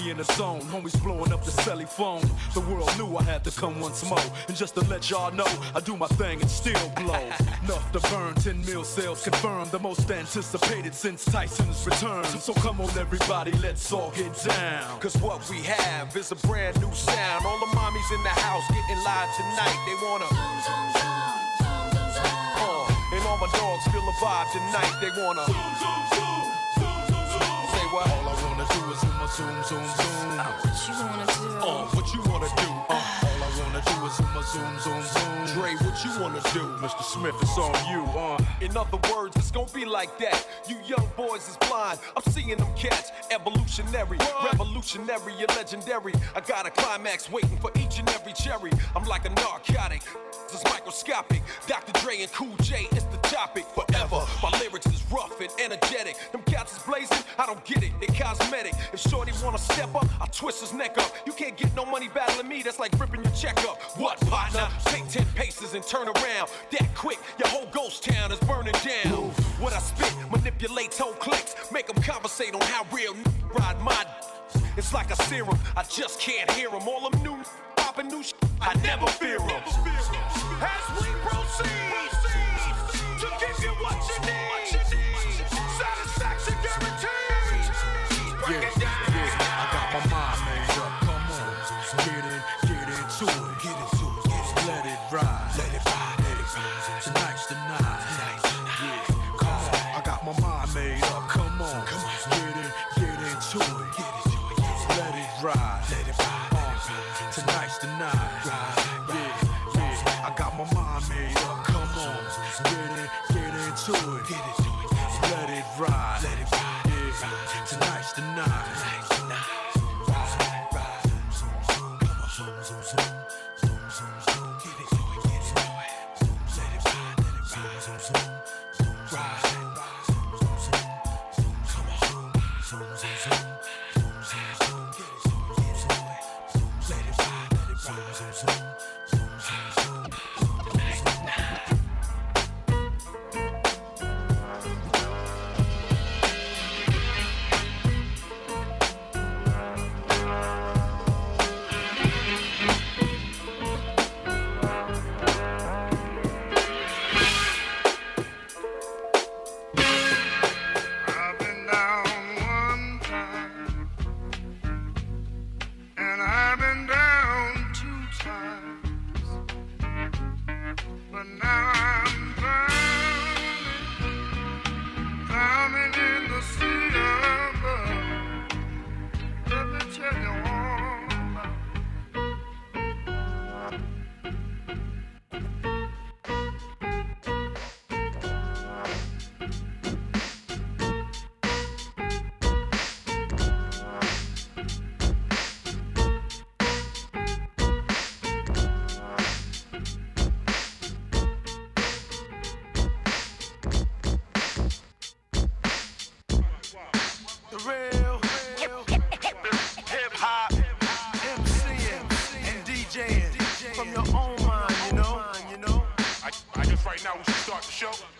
Me in the zone. Homies blowing up the celly phone. The world knew I had to come once more. And just to let y'all know, I do my thing and still blow. Enough to burn, 10 mil sales confirmed. The most anticipated since Tyson's return. So come on, everybody, let's all get down. Cause what we have is a brand new sound. All the mommies in the house getting live tonight. They wanna. Uh, and all my dogs feel the vibe tonight. They wanna. Say what? Is zoom, zoom, zoom, zoom. What you wanna do? Uh, what you wanna do? All I wanna do is zoom, zoom, zoom, zoom. Dre, what you wanna do? Mr. Smith, it's on you, uh. In other words, it's gonna be like that. You young boys is blind. I'm seeing them cats. Evolutionary, revolutionary, and legendary. I got a climax waiting for each and every cherry. I'm like a narcotic. It's microscopic. Dr. Dre and Cool J is the topic forever. My lyrics is rough and energetic. Them cats is blazing. I don't get it. They cosmetic. If Shorty wanna step up, I twist his neck up. You can't get no money battling me. That's like ripping your check up. What partner? Take ten paces and turn around. That quick, your whole ghost town is burning down. What I spit manipulates whole clicks. Make them conversate on how real n- ride my. It's like a serum. I just can't hear them. All them new popping new sh- I never fear them. As we proceed to give you what you need. Satisfaction guaranteed. Break Tonight's the you know? I, I guess right now we should start the show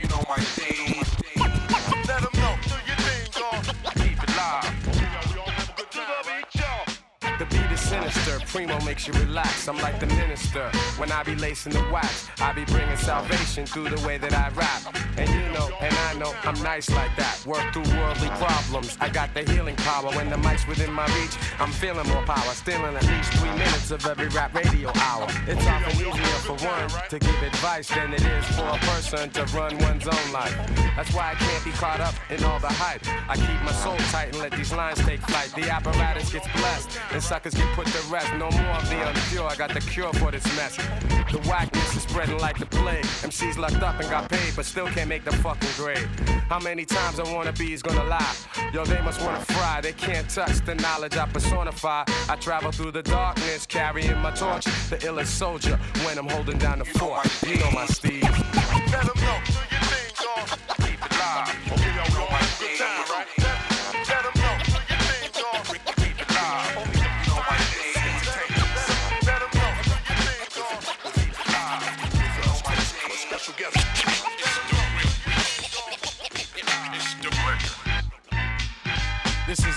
Know my thing. Sinister, primo makes you relax. I'm like the minister. When I be lacing the wax, I be bringing salvation through the way that I rap. And you know, and I know, I'm nice like that. Work through worldly problems. I got the healing power. When the mic's within my reach, I'm feeling more power. Stealing at least three minutes of every rap radio hour. It's often easier for one to give advice than it is for a person to run one's own life. That's why I can't be caught up in all the hype. I keep my soul tight and let these lines take flight. The apparatus gets blessed, and suckers get put to rest. No more of the unpure. I got the cure for this mess. The whackness is spreading like the plague. MCs locked up and got paid, but still can't make the fucking grade. How many times I wanna be is gonna lie? Yo, they must wanna fry. They can't touch the knowledge I personify. I travel through the darkness, carrying my torch. The illest soldier when I'm holding down the fort. You know my Steve. Let 'em know.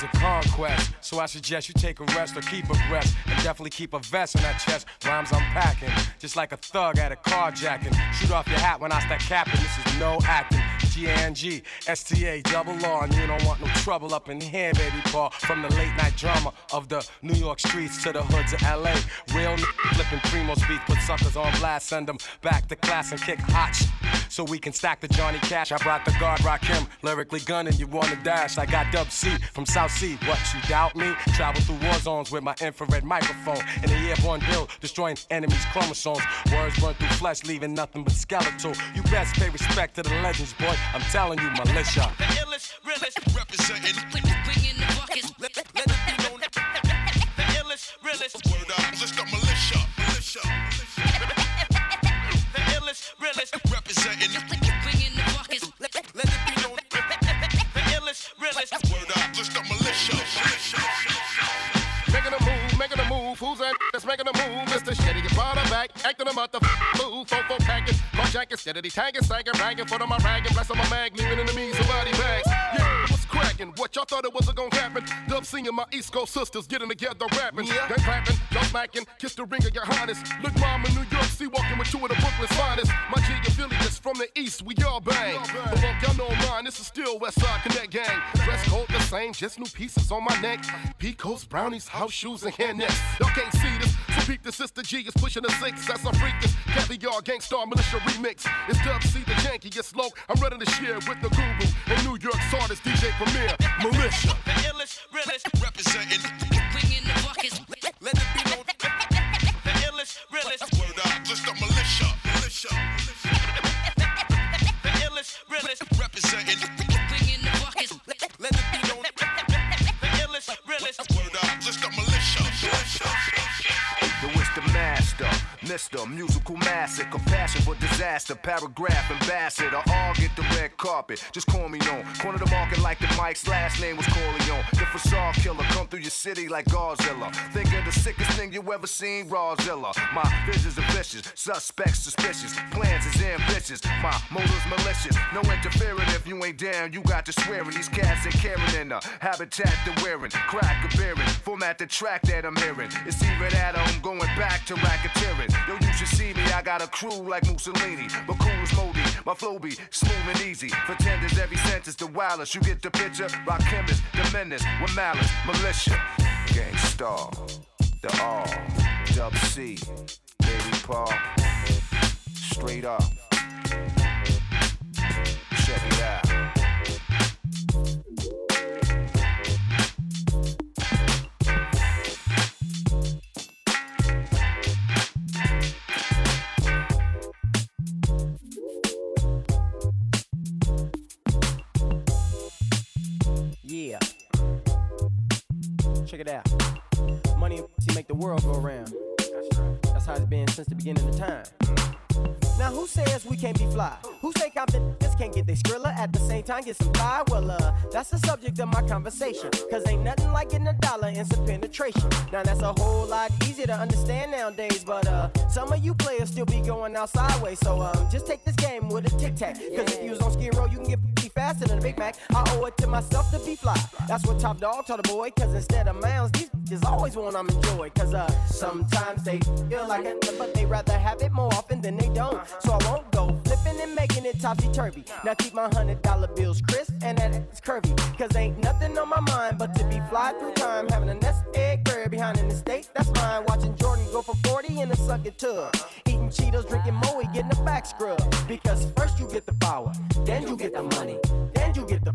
A conquest, so I suggest you take a rest or keep a breath. And definitely keep a vest on that chest. Rhymes I'm packing, just like a thug at a carjacking. Shoot off your hat when I start capping. This is no acting. G-A-N-G, S-T-A, double R, and you don't want no trouble up in here, baby Paul. From the late night drama of the New York streets to the hoods of L.A. Real n- flipping primo beat, put suckers on blast, send them back to class and kick hot sh- so we can stack the Johnny Cash. I brought the guard, rock him, lyrically gunning. You wanna dash? I got Dub C from South Sea. What you doubt me? Travel through war zones with my infrared microphone in the airborne build, destroying enemies' chromosomes. Words burn through flesh, leaving nothing but skeletal. You best pay respect to the legends, boy. I'm telling you, militia. The illest, realest, Representing. Bringing the buckets. Let, let it be known. the illest, realest, Word up. Just a militia. Militia. the illest, realest, Representing. Bringing the buckets. Let, let it be known. the illest, realest. Word up. Just a militia. Making a move, making a move. Who's that that's making a move? Mr. Shitty, you brought her back. Acting a mother move. Fofo packing. Jacket, steady tagging, sagging, ragging. Foot on my ragging. Bless on my mag, leaving enemies and body bags. Yeah, what's cracking? What y'all thought it wasn't gonna happen? Dub singing my East Coast sisters getting together rapping. Yeah. They clapping, y'all smacking. Kiss the ring of your highness. Look, mom in New York, see walking with two of the Brooklyn's finest. My G affiliates from the East, we all bang. But look, y'all know mine, this is still West Side Connect Gang. Dress code the same, just new pieces on my neck. Pecos, brownies, house shoes, and hair nets. Y'all can't see this, so peep the sister G is pushing a six. That's a freak this caviar Gang Starr militia remix. It's Dub C the jankiest low. I'm running the share with the guru and New York's hardest DJ Premier, Militia. The illest, realest, Representing. Bringing the buckets. Let it be known. the illest, realest, Word up. Just a militia. Militia. the illest, realest, Mr. Musical Massacre, passion for disaster, paragraph ambassador, all get the red carpet. Just call me on. Corner the market like the Mike's last name was Corleone. The facade killer, come through your city like Godzilla. Think of the sickest thing you ever seen, Rawzilla. My visions are vicious, suspects suspicious, plans is ambitious. My motives malicious, no interfering if you ain't down. You got to swearing these cats ain't caring in the habitat they're wearing. Crack a bearing, format the track that I'm hearing. It's either that I'm going back to racketeering. Yo, you should see me, I got a crew like Mussolini, but cool as Modi. My flow be smooth and easy. For tenders, every sentence the wildest. You get the picture? Rock chemist, the menace, with malice, militia. Gang Starr, the all, dub C, baby Paul. Straight up. Fly? Who say just can't get they skrilla at the same time get some fly? Well, uh, that's the subject of my conversation. Cause ain't nothing like getting a dollar and some penetration. Now that's a whole lot easier to understand nowadays, but uh, some of you players still be going out sideways. So um, just take this game with a tic tac. Cause if you was on Skid Row, you can get pretty faster than a Big Mac. I owe it to myself to be fly. That's what Top Dog told the boy. Cause instead of mounds, these is always one I'm enjoyed. Cause uh, sometimes they feel like it, but they rather have it more often than they don't. So I won't go flipping and making it topsy turvy. Now keep my hundred dollar bills crisp and that is curvy. Cause ain't nothing on my mind but to be fly through time. Having a nest egg bird behind an estate, that's mine. Watching Jordan go for 40 in a sucking tub. Eating Cheetos, drinking Moe, getting the back scrub. Because first you get the power, then you get the money, then you get the.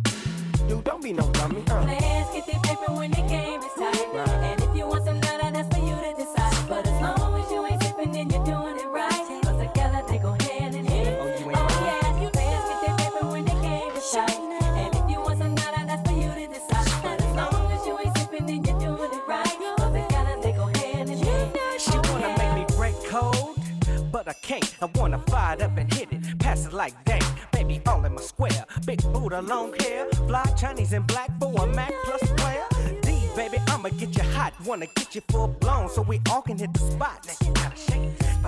Dude, don't be no dummy. Uh. Players get their paper when the game is tight. And if you want some can't. I wanna fire it up and hit it, pass it like dang. Baby, all in my square. Big Buddha, long hair, fly Chinese and black for a Mac plus player. D, baby, I'ma get you hot. Wanna get you full blown so we all can hit the spot.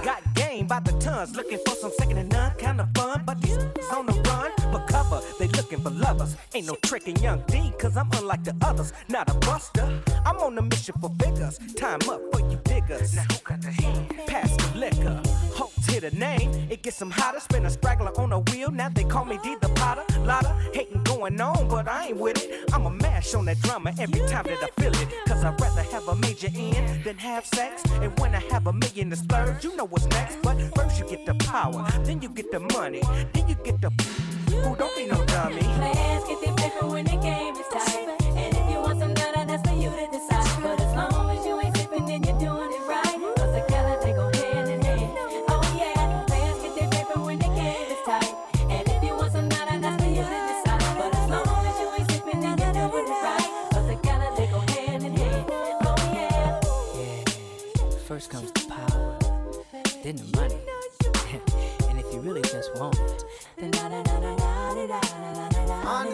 Got game by the tons, looking for some second and none. Kinda fun, but these on the run. For cover, they looking for lovers. Ain't no tricking young D, cause I'm unlike the others. Not a buster, I'm on a mission for figures. Time up for you diggers. Now who got the hand? Pass the liquor. Hit a name, it gets some hotter. Spin a straggler on a wheel, now they call me D the Potter. Lotta hating going on, but I ain't with it. I'ma mash on that drummer every time that I feel it. Cause I'd rather have a major in than have sex. And when I have a million to splurge, you know what's next. But first you get the power, then you get the money, then you get the. Ooh, don't be no dummy. Players get paper when the game is tight. It won't.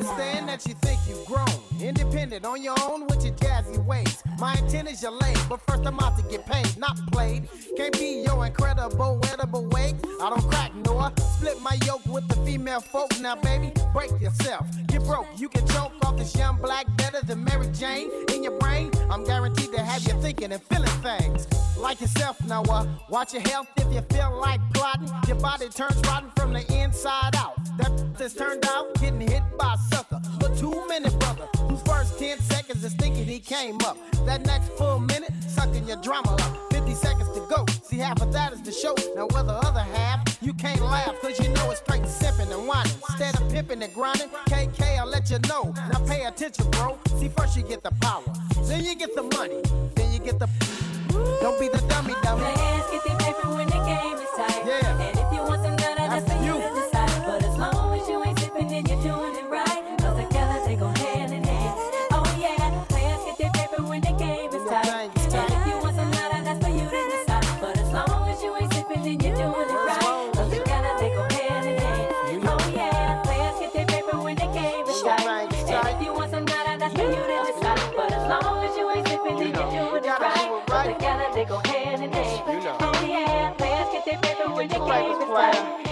Understand that you think you've grown, independent on your own with your jazzy ways. My intent is your lane, but first I'm out to get paid, not played. Can't be your incredible, edible way. I don't crack Noah, split my yoke with the female folk. Now, baby, break yourself, get broke. You can choke off this young black better than Mary Jane. In your brain, I'm guaranteed to have you thinking and feeling things. Like yourself, now, uh, watch your health if you feel like plotting. Your body turns rotten from the inside out. That just turned out getting hit by a sucker. But two minute brother, whose first 10 seconds is thinking he came up. That next full minute, sucking your drama up. 50 seconds to go. See, half of that is the show. Now, whether other half, you can't laugh, cause you know it's straight sipping and whining. Instead of pimping and grinding, KK, I'll let you know. Now, pay attention, bro. See, first you get the power, then you get the money, then you get the. Don't be the dummy, dummy. Players get their paper when the game is tight. Yeah. bayram.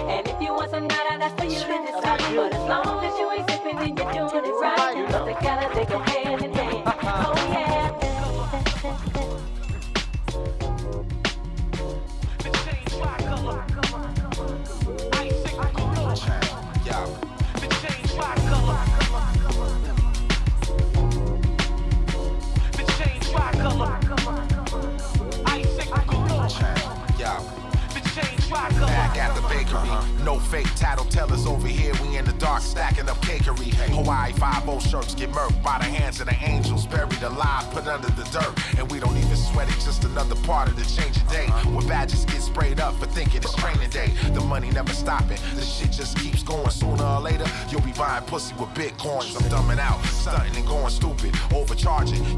No fake tattletellers over here. We in the dark stacking up cakery. Hawaii 5 shirts get murked by the hands of the angels. Buried alive, put under the dirt. And we don't even sweat it, just another part of the changing day. Where badges get sprayed up for thinking it's training day. The money never stopping. The shit just keeps going. Sooner or later, you'll be buying pussy with bitcoins. I'm dumbing out, stunting and going stupid. Overcharging,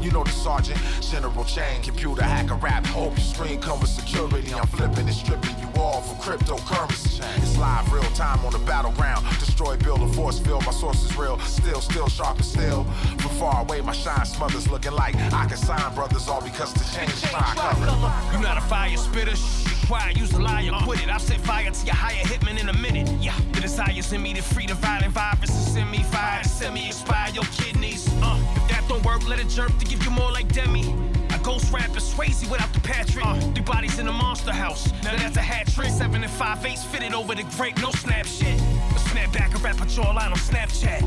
you know the sergeant. General chain, computer hacker rap. Hope your screen with security. I'm flipping and stripping you all for cryptocurrency. It's live, real time on the battleground. Destroy, build a force field. My source is real. Still, still sharp as steel. From far away, my shine smothers looking like I can sign brothers all because the change is fire color. You not a fire spitter, shh, quiet, use a liar, quit it. I'll set fire to your higher hitman in a minute. Yeah, the desires in me to free the violent viruses send me fire send me expire your kidneys. Uh, if that don't work, let it jerk to give you more like Demi. Ghost rapper, Swayze without the Patrick. Uh, three bodies in the monster house. Now that's a hat trick. Seven and five eights fitted over the grape, no snap shit. A snap back a rapper jawline on Snapchat.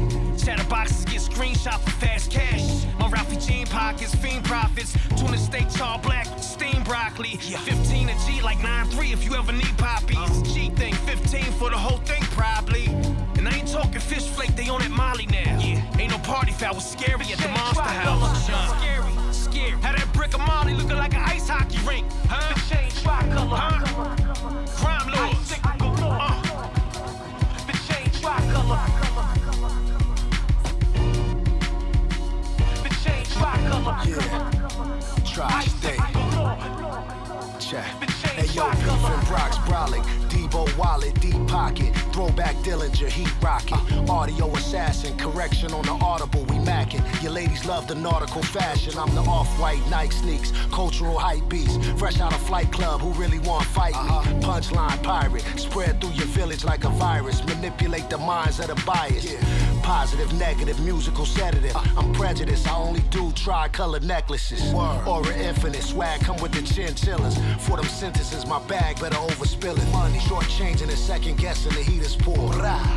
Shatter boxes get screenshot for fast cash. My Ralphie jean pockets, fiend profits. Tuna steak, char black, steamed broccoli. 15 a G like 9-3 if you ever need poppies. G thing, 15 for the whole thing probably. And I ain't talking fish flake, they on that Molly now. Yeah, ain't no party foul, was scary at the monster house. Scary, scary. Had that brick of Molly looking like an ice hockey rink. Huh? The change rock color. Huh? Crime lords. Uh. The change rock color. The change rock color. Yeah. Try stay. Check. Yo, Beef and Brock's brawling. Debo wallet, deep pocket. Throwback Dillinger, heat rocket. Audio assassin, correction on the audible, we macking. Your ladies love the nautical fashion. I'm the off-white Nike sneaks, cultural hype beast. Fresh out of flight club, who really want fight me? Uh-huh. Punchline pirate, spread through your village like a virus. Manipulate the minds of the bias. Positive, negative, musical sedative. Uh. I'm prejudiced, I only do tri-colored necklaces. Aura infinite, swag come with the chinchillas. For them sentences, my bag better overspill it. Money, short changing and second guessing the heat is poor.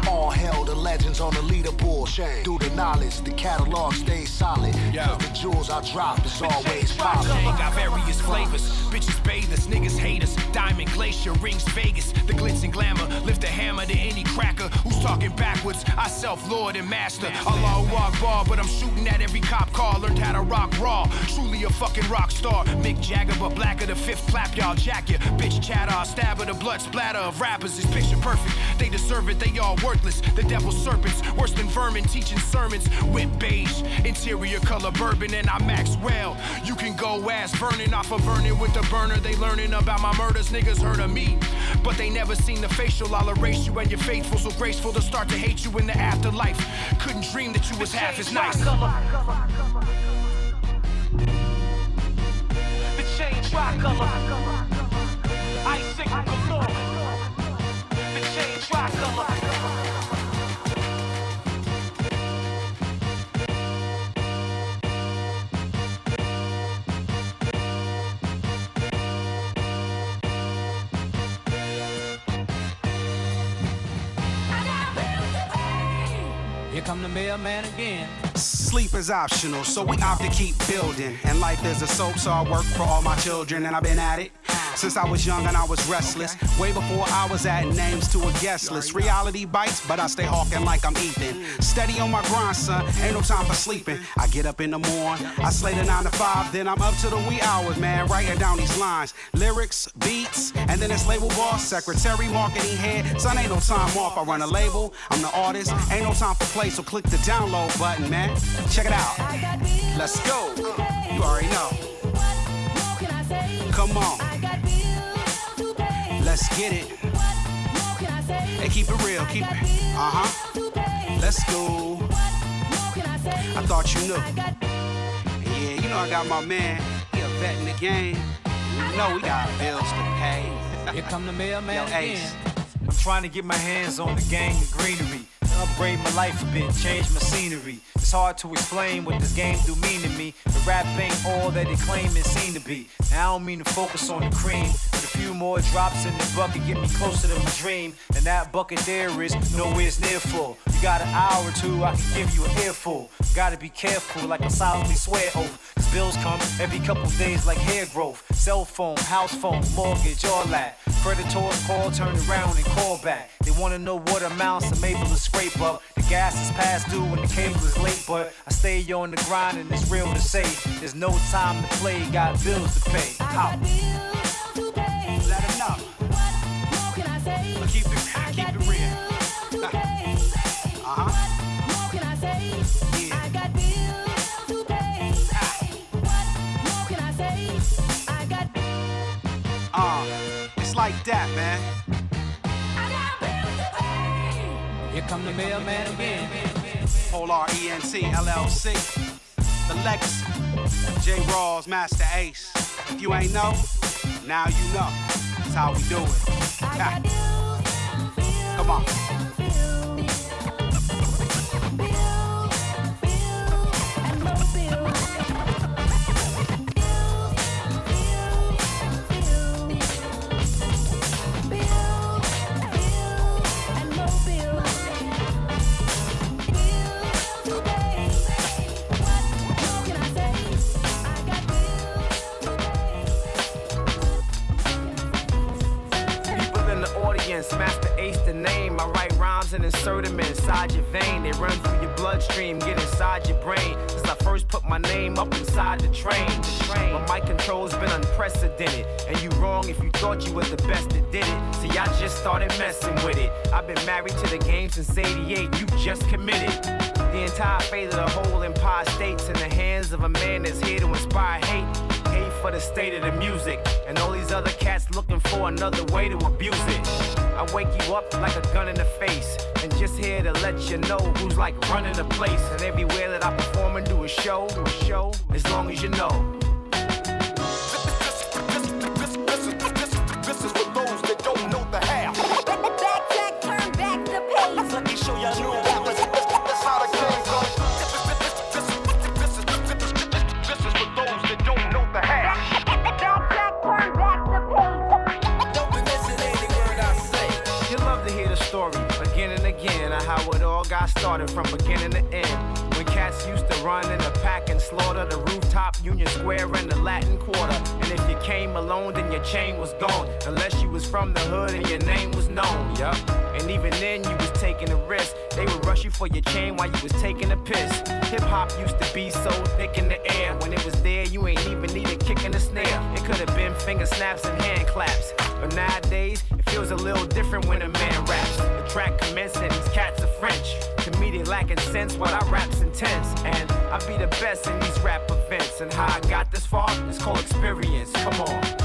All hell, the legends on the leaderboard. Through the knowledge, the catalog stays solid. Cause the jewels I drop is always popping. Chain got various flavors. Bitches bathers, niggas haters. Diamond glacier rings Vegas. The glitz and glamour. Lift a hammer to any cracker who's talking backwards. I self lord and master. Allah walk bar, but I'm shooting at every cop car. Learned how to rock raw. Truly a fucking rock star. Mick Jagger, but blacker. The fifth clap, y'all jack ya. Bitch chatter, I stab her. The blood splatter of rappers is picture perfect. They deserve it, they all worthless. The devil's serpents, worse than vermin, teaching sermons. Whip beige, interior color bourbon, and I max well. You can go ass burning off of burning with the burner. They learning about my murders, niggas heard of me. But they never seen the facial. I'll erase you and you're faithful, so graceful to start to hate you in the afterlife. Couldn't dream that you was half as nice. The change rock color. Sleep is optional, so we opt to keep building. And life is a soap, so I work for all my children, and I've been at it since I was young and I was restless. Way before I was adding names to a guest list. Reality bites, but I stay hawking like I'm Ethan. Steady on my grind, son, ain't no time for sleeping. I get up in the morning, I slay the nine to five, then I'm up to the wee hours, man, writing down these lines. Lyrics, beats, and then it's label boss, secretary, marketing head. Son, ain't no time off. I run a label, I'm the artist, ain't no time for play, so click the download button, man. Check it out. Let's go. You already know. Come on. Let's get it. Hey, keep it real, keep it. Uh huh. Let's go. I thought you knew. Yeah, you know I got my man. He a vet in the game. You know we got bills to pay. Here come the mailman Yo, Ace. again. I'm trying to get my hands on the gang of greenery. Upgrade my life a bit, change my scenery. It's hard to explain what this game do mean to me. The rap ain't all that it claim it seem to be. Now I don't mean to focus on the cream, but a few more drops in the bucket get me closer to my dream. And that bucket there is nowhere near full. You got an hour or two, I can give you an earful. Gotta be careful, like I solemnly swear oath. Cause bills come every couple days like hair growth. Cell phone, house phone, mortgage, all that. Predators call, turn around and call back. They wanna know what amounts I'm able to scrape up. The gas is past due and the cable is late, but I stay on the grind and it's real to say. There's no time to play, got bills to pay. How? Like that, man. Here come the mailman again. Polar ENT LLC. The Legacy. J. Rawls, Masta Ace. If you ain't know, now you know. That's how we do it. Ha. Come on. Ace the name. I write rhymes and insert them inside your vein. They run through your bloodstream, get inside your brain. Since I first put my name up inside the train. The train. My mic control's been unprecedented. And you wrong if you thought you was the best that did it. See, I just started messing with it. I've been married to the game since 88. You just committed. The entire fate of the whole empire states in the hands of a man that's here to inspire hate. Hate for the state of the music. And all these other cats looking for another way to abuse it. I wake you up like a gun in the face. And just here to let you know who's like running the place. And everywhere that I perform and do a show, a show, as long as you know. From beginning to end. When cats used to run in a pack and slaughter the rooftop, Union Square, and the Latin Quarter. And if you came alone, then your chain was gone. Unless you was from the hood and your name was known. Yup. And even then, you was taking a risk. They would rush you for your chain while you was taking a piss. Hip hop used to be so thick in the air. When it was there, you ain't even need a kick in the snare. It could have been finger snaps and hand claps. But nowadays, it feels a little different when a man raps. The track commences and these cats are French. To me, they lacking sense while I rap's intense. And I be the best in these rap events. And how I got this far is called experience. Come on.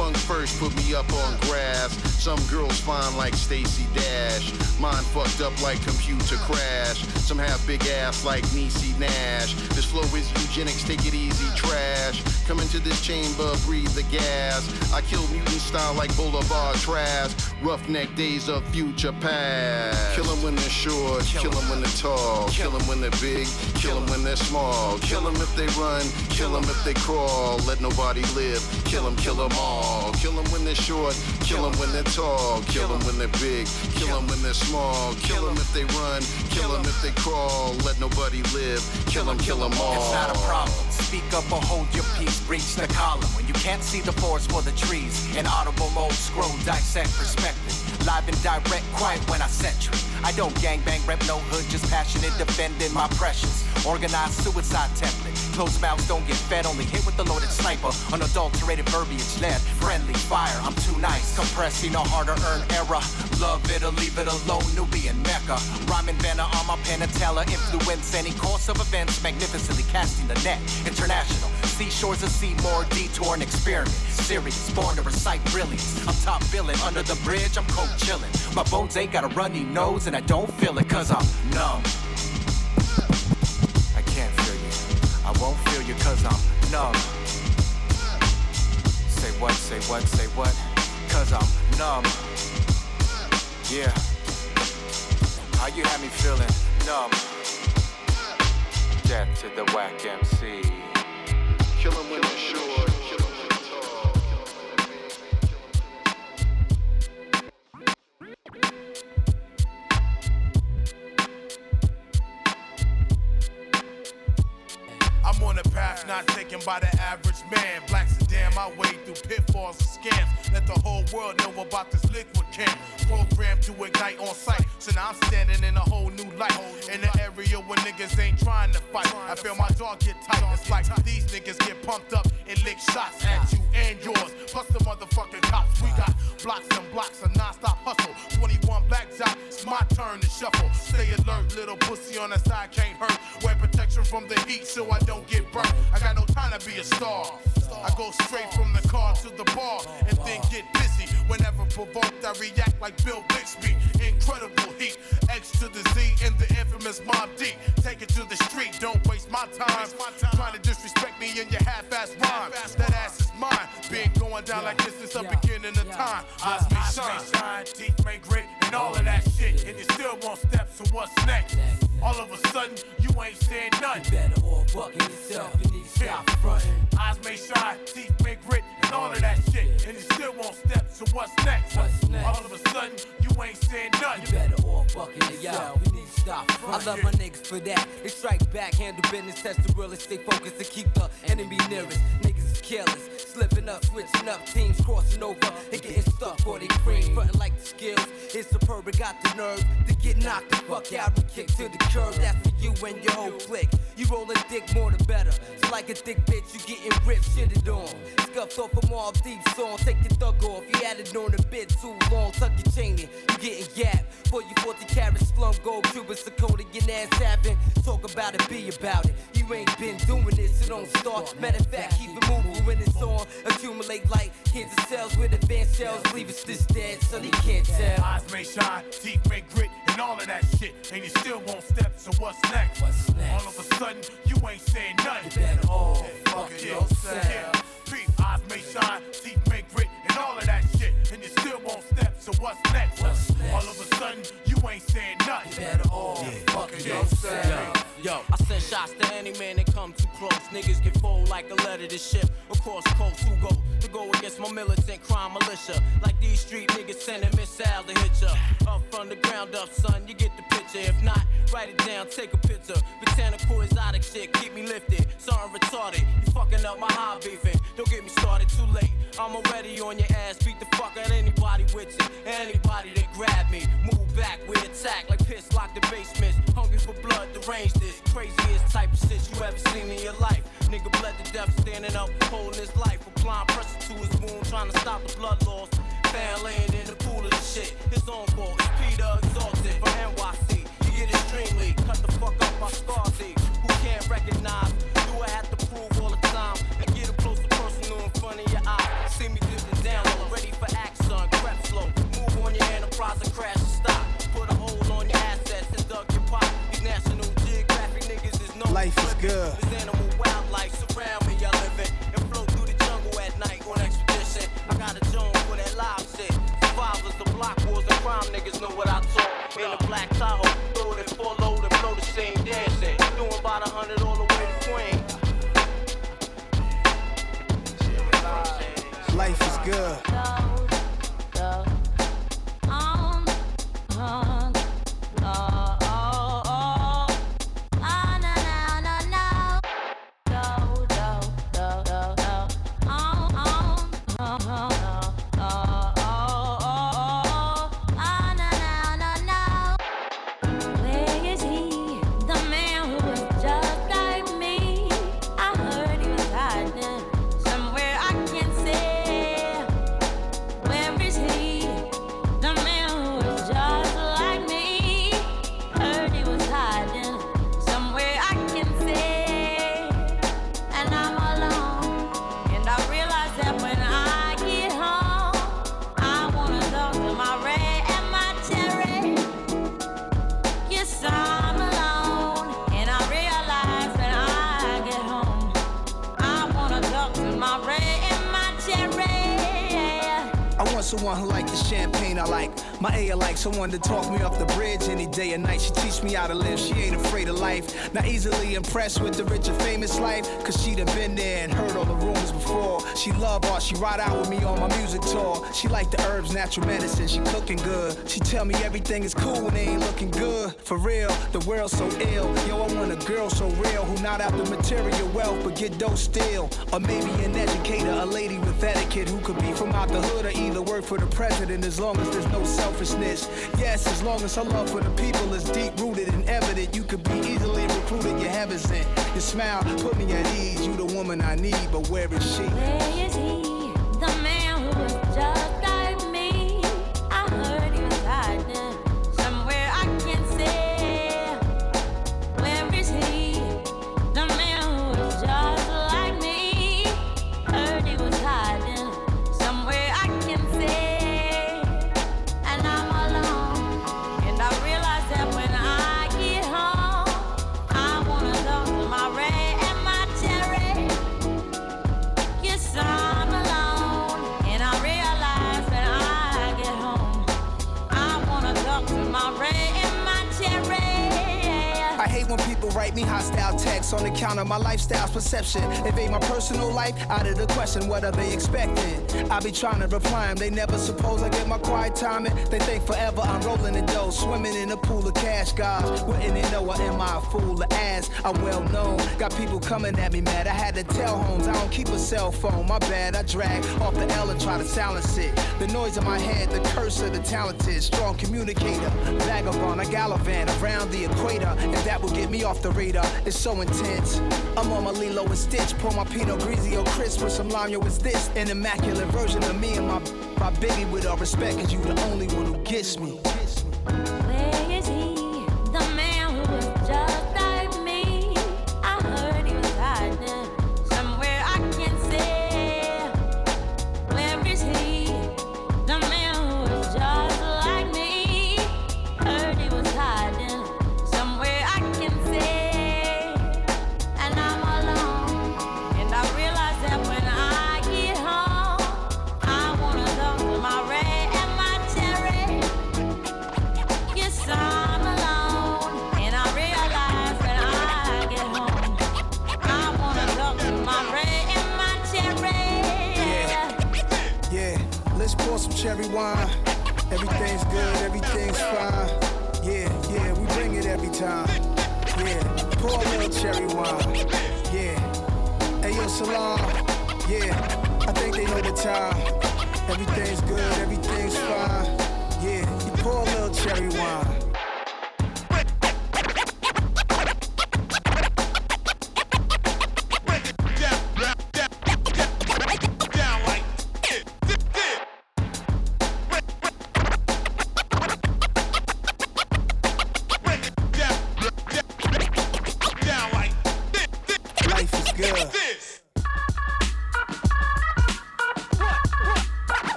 Funk first, put me up on grass. Some girls fine like Stacey Dash. Mine fucked up like computer crash. Some have big ass like Niecy Nash. This flow is eugenics, take it easy, trash. Come into this chamber, breathe the gas. I kill mutant style like Boulevard trash. Roughneck days of future past. Kill 'em when they're short, kill 'em when they're tall. Kill 'em when they're big, kill 'em when they're small. Kill 'em if they run, kill 'em if they crawl. Let nobody live, kill 'em, kill 'em all. Kill 'em when they're short, kill 'em when they're tall. Kill 'em when they're big, kill 'em when they're small. Kill 'em if they run, kill 'em if they crawl. Let nobody live, kill 'em, kill 'em all. It's not a problem. Speak up or hold your peace. Reach the column when you can't see the forest for the trees. In audible mode, scroll, dissect perspective. Live and direct, quiet when I set you. I don't gangbang, rep no hood, just passionate defending my precious. Organized suicide template. Closed mouths don't get fed, only hit with the loaded sniper. Unadulterated verbiage led. Friendly fire, I'm too nice. Compressing a harder earned era. Love it or leave it alone, Nubian Mecca. Rhyming inventor on my penatella. Influence any course of events, magnificently casting the net. International. Seashores of Seymour, detour and experiment. Serious, born to recite brilliance. I'm top billing, under the bridge, I'm cold chilling. My bones ain't got a runny nose, and I don't feel it, cause I'm numb. I can't feel you. I won't feel you, cause I'm numb. Say what, say what, say what? Cause I'm numb. Yeah. How you have me feeling numb? Death to the whack MC. By the average man. Black my way through pitfalls and scams. Let the whole world know about this liquid camp. Programmed to ignite on sight. So now I'm standing in a whole new light. In the area where niggas ain't trying to fight. I feel my jaw get tight. It's like these niggas get pumped up and lick shots at you and yours. Plus the motherfucking cops. We got blocks and blocks of non-stop hustle. 21 black dot, it's my turn to shuffle. Stay alert, little pussy on the side can't hurt. Wear protection from the heat so I don't get burnt. I got no time to be a star. I go straight from the car to the bar and then get busy. Whenever provoked, I react like Bill Bixby. Incredible heat, X to the Z in the infamous Mob D. Take it to the street, don't waste my time. Trying to disrespect me in your half-ass rhyme. That ass is mine. Been going down like this since the beginning of time. Eyes may shine, shine, teeth may grit, and all of that shit. And you still won't step, so what's next? All of a sudden, you ain't saying nothing. You better all fucking yourself. You need to stop fronting. Eyes may shine, teeth may grit, and all of that shit. And you still won't step, so what's next? What's next? All of a sudden, you ain't saying nothing. You better all fucking yourself. You need to stop I love my niggas for that. They strike back, handle business, test the realest, stay focused to keep the enemy nearest. Niggas is careless, slipping up, switching up, teams crossing over and getting stuck for they cream. Frontin' like the skills, it's superb, got the nerve to get knocked the fuck out and kick to the That's for you and your whole clique. You rollin' dick more the better. So like a thick bitch, you getting ripped, shitted on. Scuffed off a Mobb Deep song, take your thug off. You had it on a bit too long, tuck your chain in, you getting yapped. For you 40 carat slum gold, Cuban Sakota, your ass tapping. Talk about it, be about it. You ain't been doing this, so don't start. Matter of fact, keep it moving when it's on. Accumulate like cancer cells with advanced cells. Leave us this dead, so they can't tell. Eyes may shine, teeth may grit, and all of that shit. And you still won't what's next? What's next? All of a sudden, shots to any man that come too close. Niggas get fold like a letter to ship across coast. Who go to go against my militant crime militia? Like these street niggas sending missiles to hit ya. Up from the ground up, son, you get the picture. If not, write it down, take a picture. Botanical exotic shit, keep me lifted. Something retarded, you fucking up my high beefing. Don't get me started too late. I'm already on your ass, beat the fuck out anybody with it. Anybody that grab me, move back, we attack like piss locked the basements. For blood, deranged this. Craziest type of shit you ever seen in your life. Nigga bled to death, standing up, holding his life. Applying pressure to his wound, trying to stop the blood loss. Fan laying in the pool of the shit. His own fault, it's Peter exalted from NYC. You get extremely, cut the fuck up my scar. Who can't recognize? Do I have to prove all the time? And get a closer personal in front of your eye. See me dipping down ready for action, crep slow. Move on your enterprise and crash Life is good. This animal wildlife surround me. And flow through the jungle at night on expedition. I got a for that. Survivors, the block wars, crime niggas know what I talk. In a black someone to talk me off the bridge any day or night. She teach me how to live, she ain't afraid of life. Not easily impressed with the rich and famous life, cause she done been there and heard all the rumors before. She love art, she ride out with me on my music tour. She like the herbs, natural medicine, she cooking good. She tell me everything is cool and ain't looking good. For real, the world's so ill. Yo, I want a girl so real who not after material wealth but get dope still. Or maybe an educator, a lady with etiquette who could be from out the hood or either work for the president as long as there's no selfishness. Yes, as long as her love for the people is deep rooted and evident, you could be easily recruited. Your heaven's in Your smile put me at ease. You the woman I need, but where is she? Where is he? The man who was just write me hostile texts on account of my lifestyle's perception. Invade my personal life out of the question, what are they expecting? I be trying to reply them. they never suppose I get my quiet time they think forever I'm rolling the dough, swimming in a pool of cash, guys. Wouldn't they know am I a fool of ass? I'm well known, got people coming at me mad. I had to tell homes I don't keep a cell phone, my bad. I drag off the L and try to silence it. The noise in my head, the curse of the talented, strong communicator, vagabond, I gallivant around the equator, and that will get me off the radar. It's so intense. I'm on my Lilo and Stitch, pour my Pinot Grigio crisp with some lime. Yo, it's this an immaculate version of me and my my baby with all respect, cause you the only one who gets me.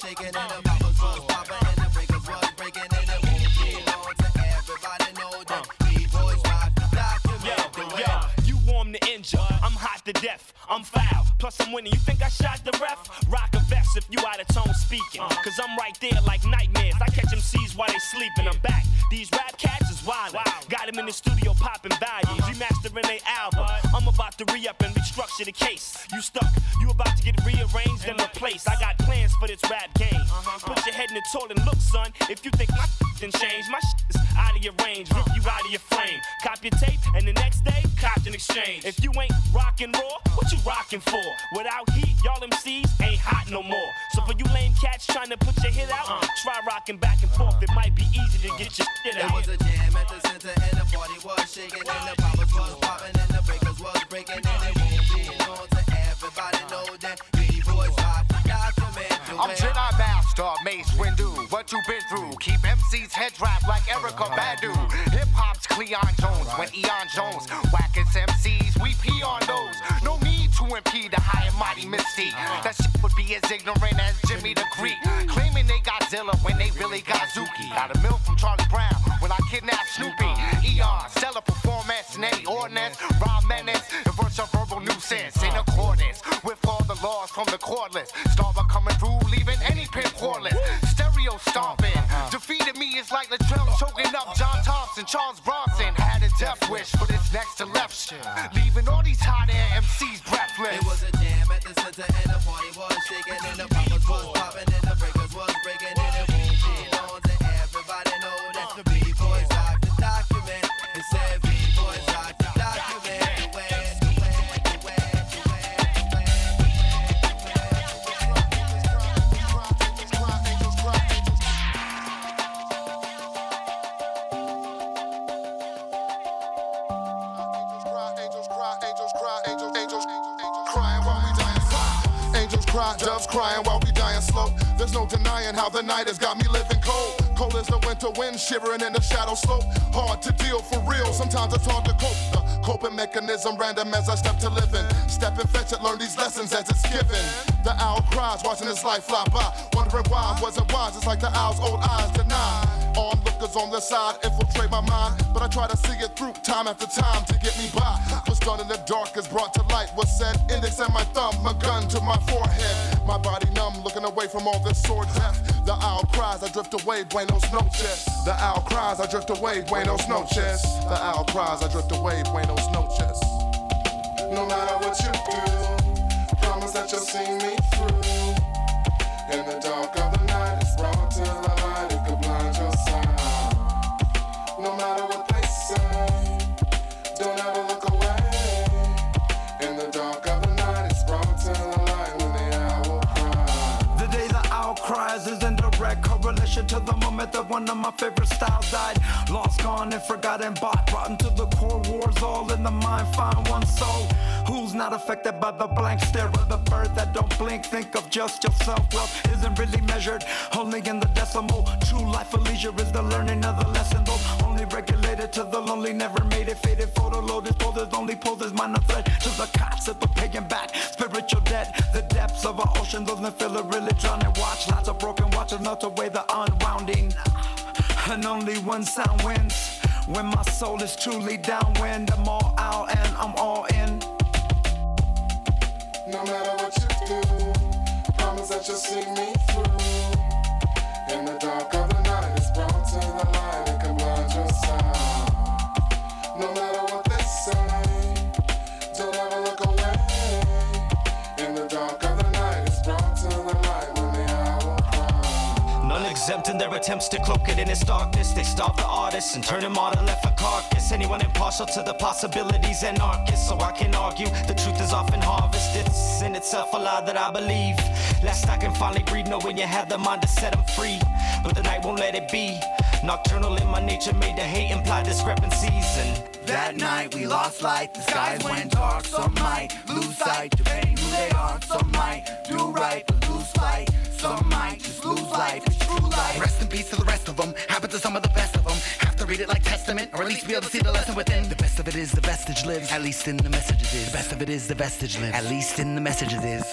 Shaking and the bottles was popping and the breakers was breaking and the whole shit on to everybody know that uh. B-boys rock the document the way. You warm the engine. I'm hot to death. I'm foul. Plus I'm winning. You think I shot the ref? Rock a vest if you out of tone speaking. Uh. Cause I'm right there like nightmares. I catch them MCs while they sleeping. I'm back. These rap cats is wild. Got them in the studio popping values. Remastering their album. I'm about to re-up and restructure the case. You stuck. You about to get rearranged and replaced. I got plans for this rap game. Uh-huh. Put your head in the toilet and look, son. If you think my done change, my is out of your range. Rip you out of your frame. Cop your tape and the next day, cop an exchange. If you ain't rockin' raw, what you rockin' for? Without heat, y'all MCs ain't hot no more. So for you lame cats trying to put your hit out, uh-huh. try rockin' back and forth. It might be easy to get your shit It was a jam at the center and the party was shaking and the was Jedi Mace Windu. What you been through? Keep MC's head wrapped like Erykah Badu. Hip hop's Cleon Jones. When Eon Jones whack MCs, we pee on those. No need to impede the high and mighty Misty. Uh-huh. That shit would be as ignorant as Jimmy the Greek. Claiming they Godzilla when they really Godzuki. Got a milk from Charlie Brown when I kidnapped Snoopy. Eon, stellar performance in any ordinance. Raw menace, diverse your verbal nuisance in accordance with all the laws from the cordless. Starver coming through, leaving any pin cordless. Stereo stomping. Defeated me is like Latrell choking up John Thompson. Charles Bronson had a death wish for this next to left shit. Leaving all these hot air MCs breathless. It was a how the night has got me living cold. Cold as the winter wind, shivering in the shadow slope. Hard to deal for real, sometimes it's hard to cope. The coping mechanism random as I step to living. Step and fetch it, learn these lessons as it's given. The owl cries, watching his life fly by. Wondering why I wasn't wise, it's like the owl's old eyes deny. Onlookers on the side infiltrate my mind, but I try to see it through time after time to get me by. What's done in the dark is brought to light. What's said, index and my thumb, a gun to my forehead. My body numb, looking away from all this sore death. The owl cries, I drift away, buenos noches. The owl cries, I drift away, buenos noches. The owl cries, I drift away, buenos noches. No matter what you do, promise that you'll see me through. In the dark cries is in direct correlation to the moment that one of my favorite styles died. Lost, gone, and forgotten, bought, rotten to the core. Wars all in the mind. Find one soul who's not affected by the blank stare of the bird that don't blink. Think of just yourself. Wealth isn't really measured, only in the decimal. True life of leisure is the learning of the lesson. Only regulated to the lonely, never made it. Faded photo loaded folders, only poses minor threat to the cops if a paying back. Spiritual debt, the depths of our ocean doesn't feel it really drowning. Watch lots of broken watches melt away the unwounding. And only one sound wins. When my soul is truly downwind, I'm all out and I'm all in. No matter what you do, promise that you'll see me through. In the dark of their attempts to cloak it in its darkness. They starve the artists and turn him to left a carcass. Anyone impartial to the possibilities and anarchist. So I can argue the truth is often harvested. It's in itself a lie that I believe. Last I can finally breathe, knowing you have the mind to set them free. But the night won't let it be. Nocturnal in my nature made the hate imply discrepancies. And that night we lost light, the skies went dark. Some might lose sight, depending who they are. Some might do right, but lose flight. Some might just lose life, it's true life. Rest in peace to the rest of them. Happened to some of the best of them. Have to read it like testament, or at least be able to see the lesson within. The best of it is the vestige lives. At least in the message it is. The best of it is the vestige lives. At least in the message it is.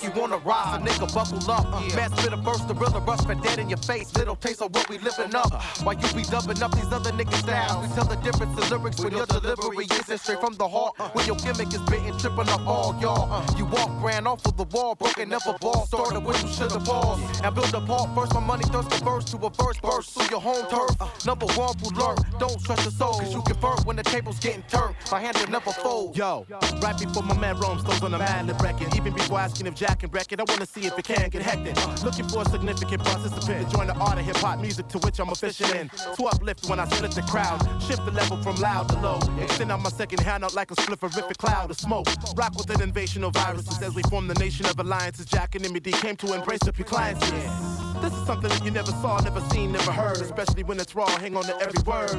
Some. Let me take you on a ride, nigga buckle up. Man, spit a verse, the real rush for dead in your face. Little taste of what we living up. Uh-huh. While you be dubbing up these other niggas styles. We tell the difference in lyrics when your delivery isn't straight from the heart. Uh-huh. When your gimmick is bitten, tripping up all y'all. Uh-huh. You walk, ran off of the wall, broken, never ball. Started when you should've paused. And build a part first, my money thirst the verse to a verse burst through your home turf. Number one, who learn, don't trust your soul, cause you convert when the table's getting turned. My hand will never fold. Yo, right before my man Rome stones on the Mad record. Even before asking if Jack can wreck it, I wanna see if it can get hectic. Looking for a significant participant to join the art of hip hop music to which I'm efficient in. To uplift when I split the crowd, shift the level from loud to low. Extend out my second hand out like a splifferific cloud of smoke. Rock with an invasion of viruses as we form the nation of alliances. Jack and MD came to embrace the clients. This is something that you never saw, never seen, never heard, especially when it's raw. Hang on to every word.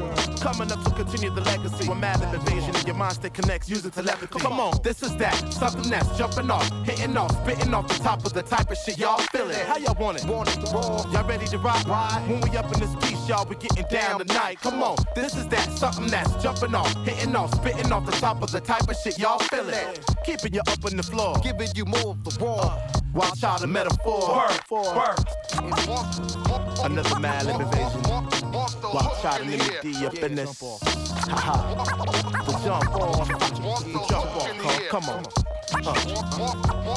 Coming up to continue the legacy. When mad and invasion and your mind still connects using telepathy. Come on, this is that. Something that's jumping off, hitting off, spitting off the top of the type of shit y'all feel it. How y'all want it? Want it raw? Y'all ready to rock? Ride? When we up in this piece, y'all, we getting down tonight. Come on, this is that. Something that's jumping off, hitting off, spitting off the top of the type of shit y'all feel it. Keeping you up on the floor, giving you more of the raw. Watch out the metaphor. Word, word. Another mad invasion. Watch out an MD up in this. Haha. The jump off. The jump off. Call. Come on. Uh.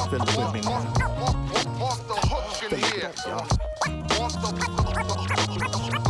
Feel it with me now. Feel it, y'all. Bad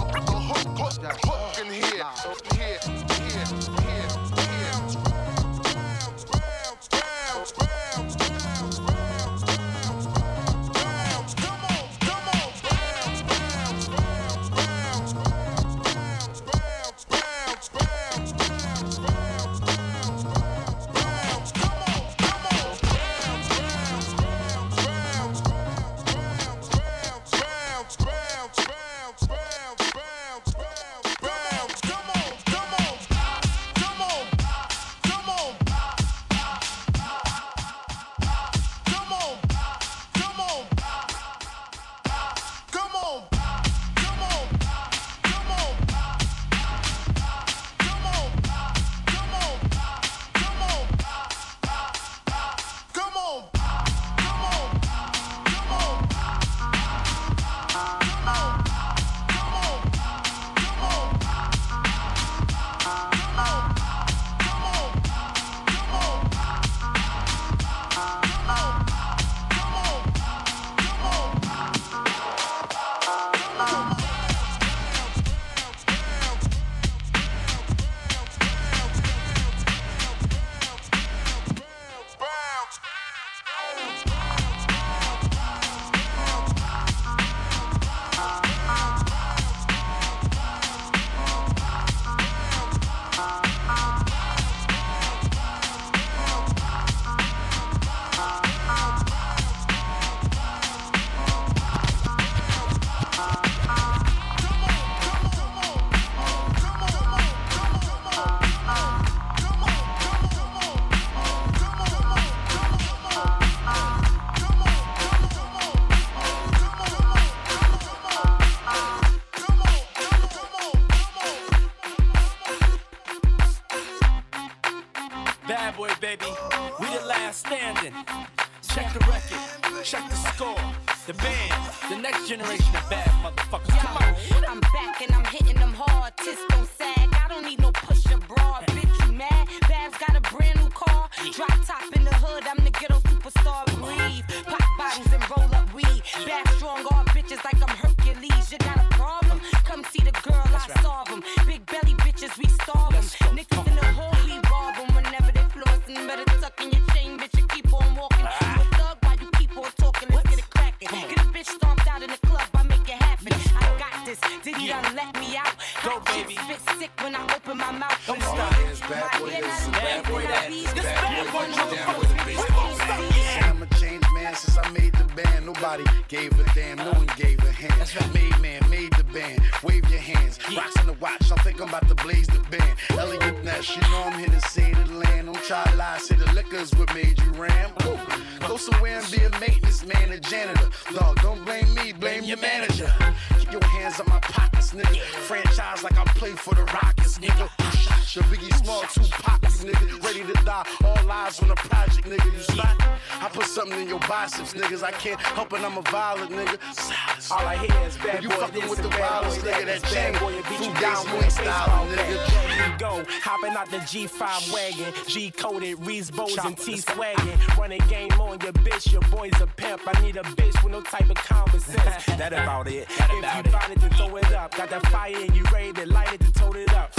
I can't help it, I'm a violent nigga. All I hear is bad You boy fucking this with the boy nigga. that. That Bad boy will beat two you days, down you ain't styling, nigga. There you go, hopping out the G5 wagon, G-coded, Reese Bows and T-swagging. Running game on your bitch, your boy's a pimp. I need a bitch with no type of common sense. that about it. if you bout it, then throw it up. Got that fire and you ready to light it, then tote it up.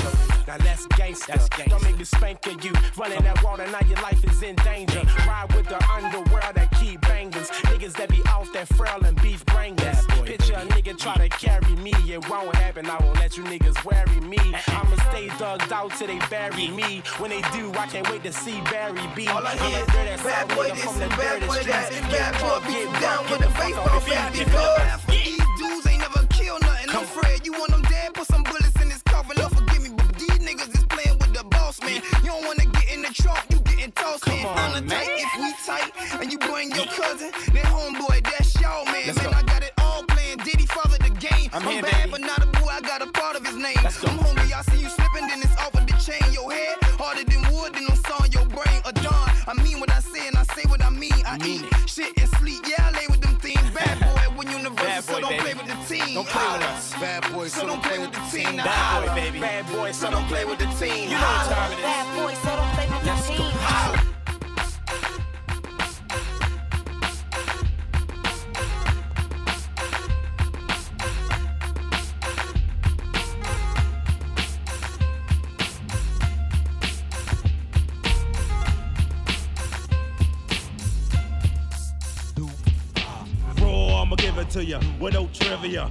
Now that's gangsta. Don't make me spanking you. Running that water, now your life is in danger. Ride with the underworld that keep bangers. Niggas that be off that frail and beef brainless. Picture a nigga try to carry me. It won't happen. I won't let you niggas worry me. I'ma stay thugged out till they bury me. When they do, I can't wait to see Barry B. All I hear is bad boy this and bad boy that. Bad boy beat get you drunk, down with the baseball bat because these dudes ain't never killed nothing. I'm afraid you want them dead, put some wanna get in the trunk, you getting tossed man. on, On the man. tight, if we tight, and you bring your cousin, then homeboy, that's y'all man. Let's man, go. I got it all playing. Diddy father the game. I'm I'm, here, bad, baby. but not a boy. I got a part of his name. Let's go. I'm hungry. I see you slipping, then it's off of the chain. Your head harder than wood, then I'm sawing your brain. A dawn. I mean what I say, and I say what I mean. I mean eat shit and sleep. Yeah, I lay with them things. Bad boy, when you universal Bad so don't baby. play with the team. Don't play with us. Bad boy, So don't play with the team. Bad boy, baby. Bad boy, So don't play with the team. You know what time it is. Bad boy, so don't play with the team. Give it to you with no trivia.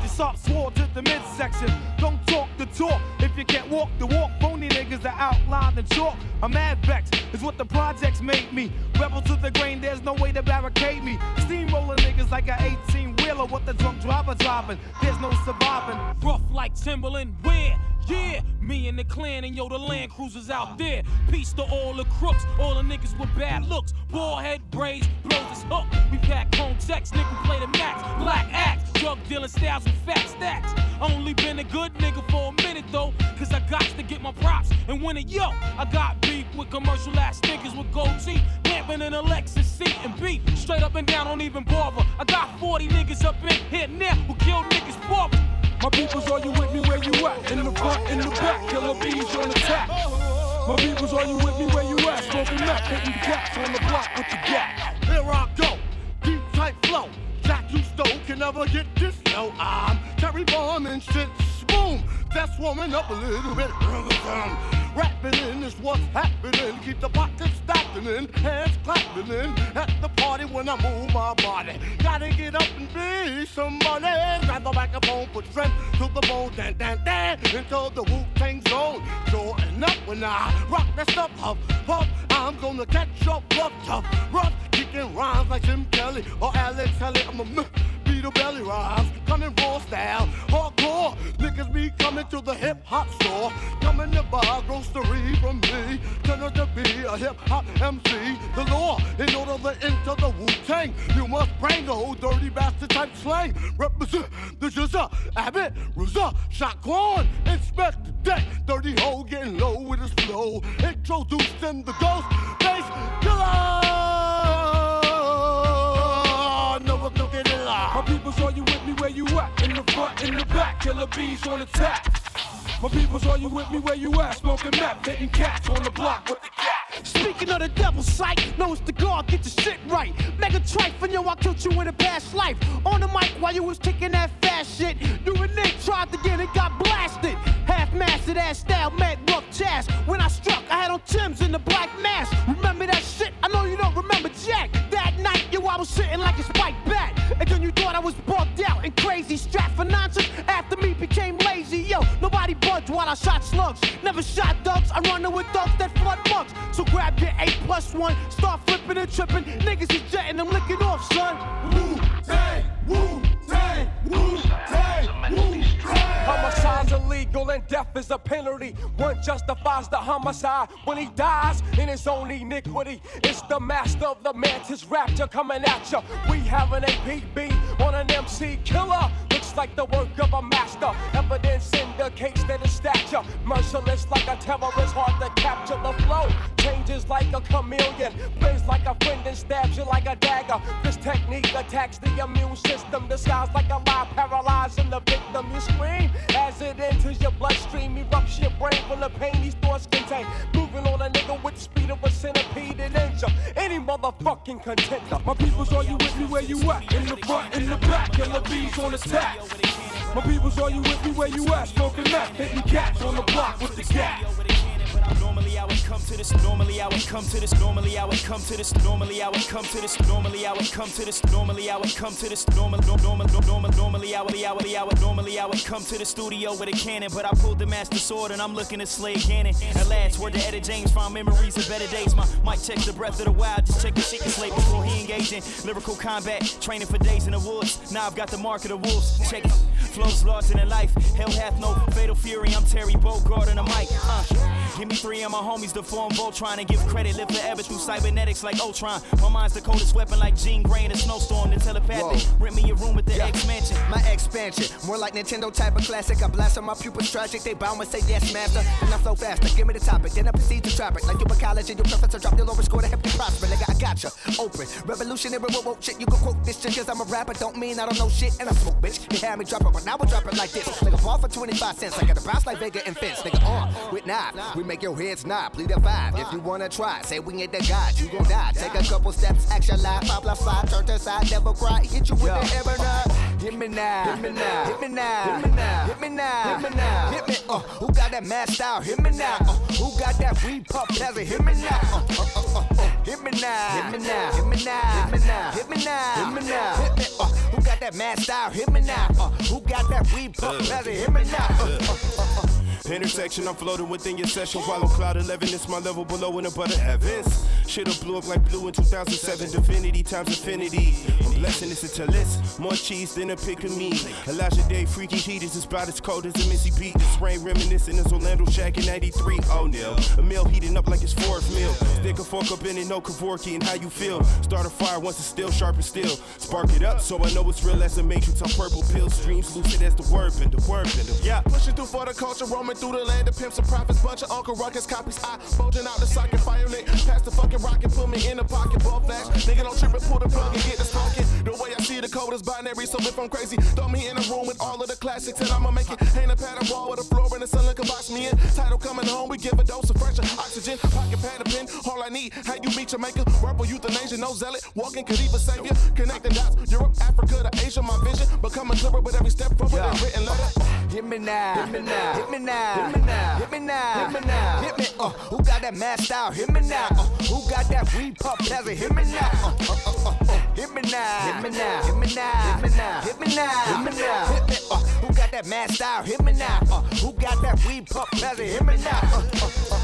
your soft sword to the midsection. Don't talk the talk if you can't walk the walk. Phony niggas that outline and chalk. I'm mad vexed, is what the projects made me. Rebel to the grain, there's no way to barricade me. Steamroller niggas like a 18 wheeler, what the drunk driver driving. There's no surviving. Rough like Timberland, wear? Yeah, me and the clan and yo, the Land Cruisers out there. Peace to all the crooks, all the niggas with bad looks. Ball head braids, blows his hook. We pack home checks, nigga play the max. Black axe, drug dealing styles with fat stacks. Only been a good nigga for a minute though, cause I got to get my props and win it. Yo, I got beef with commercial ass niggas with gold teeth. Lamping in a Lexus seat and beat. Straight up and down, don't even bother. I got 40 niggas up in here now who kill niggas for me. My peoples, are you with me where you at? In the front, in the back, killer bees on the attack. My peoples, are you with me where you at? Smoking Mac, hitting cats on the block with the gap. Here I go, deep tight flow. Jacques Cousteau can never get this low. I'm Terry Bomb and shit. Boom, that's warming up a little bit. Rapping in is what's happening. Keep the pockets stacking in, hands clapping in. At the party when I move my body. Gotta get up and be somebody. Grab the microphone, put strength to the bone. Dan, dan, dan, into the Wu Tang zone. Sure enough, when I rock that stuff up, up, I'm gonna catch up, rough, tough, rough. Kicking rhymes like Jim Kelly or Alex Kelly. I'm a a belly rhymes, coming raw style, hardcore. Niggas be coming to the hip hop store, coming to buy grocery from me. Turn out to be a hip hop MC. The law, in order to enter the Wu Tang, you must bring the old dirty bastard type slang. Represent the Jizza, Abbott, Ruza, Shotgun, inspect the deck. Dirty hoe getting low with his flow. Introducing the ghost bass killer. Front, in the back, killer bees on attack. My people's, are you with me where you at? Smoking meth, hitting cats on the block with the cat. Speaking of the devil's sight, know it's the God, get your shit right. Mega trife, and yo, I killed you in a past life. On the mic while you was kicking that fast shit. You and Nick tried to get it, got blasted. Mastered ass style, mad rough jazz. When I struck, I had on Tim's in the black mask. Remember that shit? I know you don't remember Jack. That night, yo, I was sitting like a spiked bat. And then you thought I was bugged out and crazy. Strapped for nonsense after me became lazy. Yo, nobody budged while I shot slugs. Never shot ducks. I run with dogs that flood mugs. So grab your eight plus one. Start flipping and tripping. Niggas is jetting them licking off, son. Woo, Tang, Wu Tang, Wu Wu Tang. Homicide's illegal and death is a penalty. One justifies the homicide when he dies in his own iniquity. It's the master of the mantis rapture coming at ya. We have an APB on an MC killer. Like the work of a master. Evidence indicates that his stature merciless like a terrorist, hard to capture the flow. Changes like a chameleon, plays like a friend and stabs you like a dagger. This technique attacks the immune system, disguised like a lie, paralyzing the victim. You scream as it enters your bloodstream, erupts your brain from the pain these thoughts contain. Moving on a nigga with the speed of a centipede and injure any motherfucking contender. My people's, are you with me where you at? In the front, in the back, killer bees on the stack. My people's, are you with me where you at? Smoking meth, hitting cats on the block with the cat. Normally I would come to this. Normally I would come to this. Normally I would come to this. Normally I would come to this. Normally I would come to this. Normally I would come to this. Normal, normal, normal, normally I would, I I would, normally I would come to the studio with a cannon, but I pulled the master sword and I'm looking to slay Ganon. At last, word to Eddie James, found memories of better days. My mic checks the breath of the wild, just check the secret slate before he engaged in lyrical combat. Training for days in the woods. Now I've got the mark of the wolves. Check it. Flows larger than life. Hell hath no fatal fury. I'm Terry Bogard on the mic. Uh, give me three of my homies to form Voltron and give credit. Live forever through cybernetics like Ultron. My mind's the coldest weapon like Jean Grey in a snowstorm. The telepathic. Rent me a room at the X Mansion. My expansion, more like Nintendo type of classic. I blast on my pupils tragic. They bound and say yes, master. And I flow faster. Give me the topic, then I proceed to trap it. Like you in college and your professor drop your lower score to help you prosper. Nigga, I gotcha. Open, revolutionary, whoa, whoa, shit. You can quote this shit cause I'm a rapper. Don't mean I don't know shit. And I smoke, bitch. You had me drop it, but now I drop it like this. Nigga, ball for 25 cents. I got a bounce like Vega and Fence. Nigga, on with knife. We make your heads nod. Plead a vibe. If you wanna try, say we ain't the god. You gon' die. Take a couple steps, action live. Five plus five, turn to side, never cry. Hit you with the hammer nut. Hit me now. Hit me now. Hit me now. Hit me now. Hit me now. Hit me now. Hit me. Uh, who got that mad style? Hit me now. Uh, who got that weed puff? Peasant? Hit me now. Uh, uh, uh, uh, uh. Hit me now. Hit me now. Hit me now. Hit me now. Hit me now. Hit me now. Hit me. Uh, who got that mad style? Hit me now. Uh, who got that weed puff? Peasant? Hit me now. Uh, uh, uh, uh. Intersection, I'm floating within your session while on cloud 11. It's my level below in the butter heavens. Shit up blew up like blue in 2007. Divinity times infinity. I'm blessing this into list. More cheese than a pick of me. Elijah Day, freaky heat is about as cold as a Missy beat. This rain reminiscent is Orlando Shaq in 93. Oh, no. A meal heating up like it's fourth meal. Stick a fork up in it, no Kevorkian. How you feel? Start a fire once it's still sharp and still. Spark it up so I know it's real as a matrix on purple pills. Streams lucid as the word bender, word bender. Yeah. Pushing through for the culture, roaming through the land of pimps and prophets. Bunch of Uncle Ruckus copies. I bulging out the socket, fire lit. Pass the fucking rocket, put me in the pocket, ball flash. Nigga don't trip and pull the plug and get the smoking. The way I see the code is binary, so if I'm crazy, throw me in a room with all of the classics and I'ma make it. Ain't a pattern wall with a floor and the sun can box me in. Title coming home, we give a dose of fresher oxygen. Pocket pad a pen, all I need. How you meet Jamaica? Rebel euthanasia, no zealot. Walking Khalifa savior. Connecting dots, Europe, Africa to Asia, my vision. Becoming clearer with every step forward and written letter. Hit me now. Hit me now. Hit me now. Hit me now. Hit me now. Hit me now. Hit me. Uh, who got that mad style? Hit me now. Uh, who got that weed puff? Peasant? Hit me now. Uh, uh, uh, uh, uh. Hit me now. Hit me now. Hit me now. Hit me now. Hit me now. Hit me now. Hit me. Uh, who got that mad style? Hit me now. Uh, who got that weed puff? Peasant? Hit me now. Uh, uh, uh, uh.